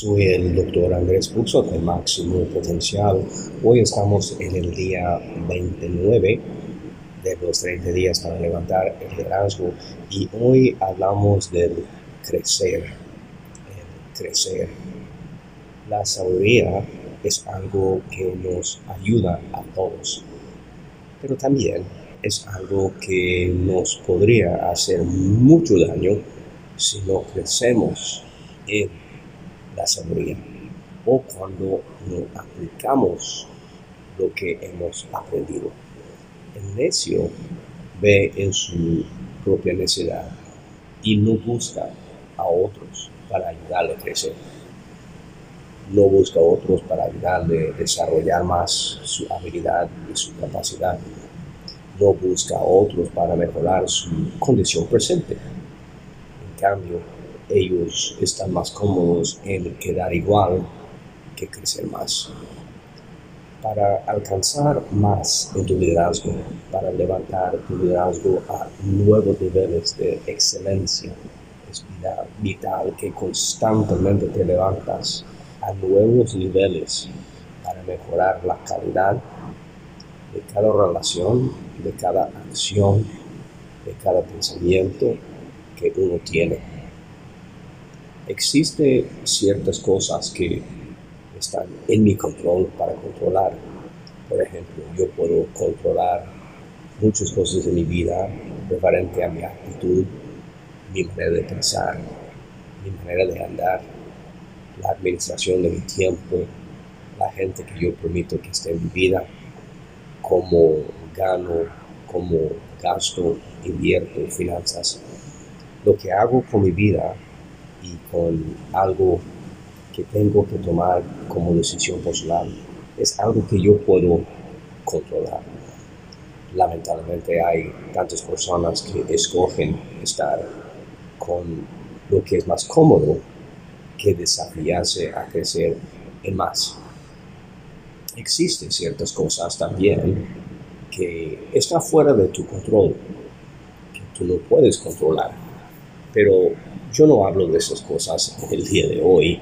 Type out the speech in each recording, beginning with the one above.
Soy el doctor Andrés Puxo de Máximo Potencial. Hoy estamos en el día 29 de los 30 días para levantar el liderazgo y hoy hablamos del crecer. El crecer. La sabiduría es algo que nos ayuda a todos, pero también es algo que nos podría hacer mucho daño si no crecemos en la sabiduría o cuando no aplicamos lo que hemos aprendido. El necio ve en su propia necesidad y no busca a otros para ayudarle a crecer. No busca a otros para ayudarle a desarrollar más su habilidad y su capacidad. No busca a otros para mejorar su condición presente. En cambio, ellos están más cómodos en quedar igual que crecer más. Para alcanzar más en tu liderazgo, para levantar tu liderazgo a nuevos niveles de excelencia, es vital que constantemente te levantas a nuevos niveles para mejorar la calidad de cada relación, de cada acción, de cada pensamiento que uno tiene existe ciertas cosas que están en mi control para controlar. Por ejemplo, yo puedo controlar muchas cosas de mi vida referente a mi actitud, mi manera de pensar, mi manera de andar, la administración de mi tiempo, la gente que yo permito que esté en mi vida, cómo gano, cómo gasto, invierto, finanzas. Lo que hago con mi vida y con algo que tengo que tomar como decisión personal es algo que yo puedo controlar. Lamentablemente hay tantas personas que escogen estar con lo que es más cómodo que desafiarse a crecer en más. Existen ciertas cosas también que están fuera de tu control, que tú no puedes controlar, pero yo no hablo de esas cosas el día de hoy.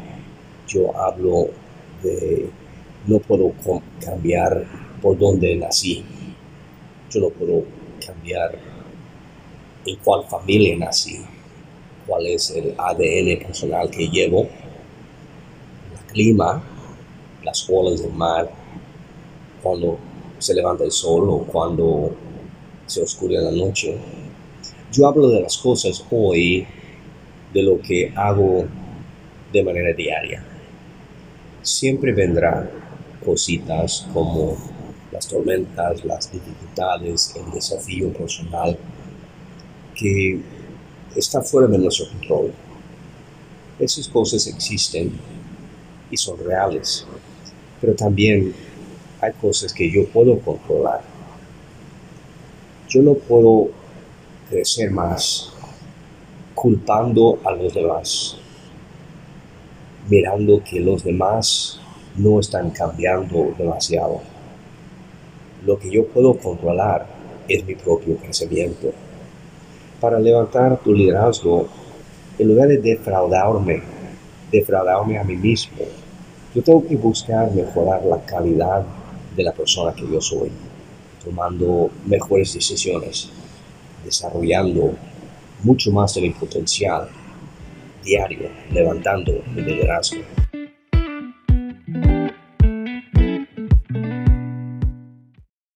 Yo hablo de no puedo cambiar por dónde nací. Yo no puedo cambiar en cuál familia nací, cuál es el ADN personal que llevo, el clima, las olas del mar, cuando se levanta el sol o cuando se oscurece la noche. Yo hablo de las cosas hoy de lo que hago de manera diaria. Siempre vendrán cositas como las tormentas, las dificultades, el desafío personal que está fuera de nuestro control. Esas cosas existen y son reales, pero también hay cosas que yo puedo controlar. Yo no puedo crecer más culpando a los demás, mirando que los demás no están cambiando demasiado. Lo que yo puedo controlar es mi propio crecimiento. Para levantar tu liderazgo, en lugar de defraudarme, defraudarme a mí mismo, yo tengo que buscar mejorar la calidad de la persona que yo soy, tomando mejores decisiones, desarrollando mucho más de mi potencial diario, levantando mi liderazgo.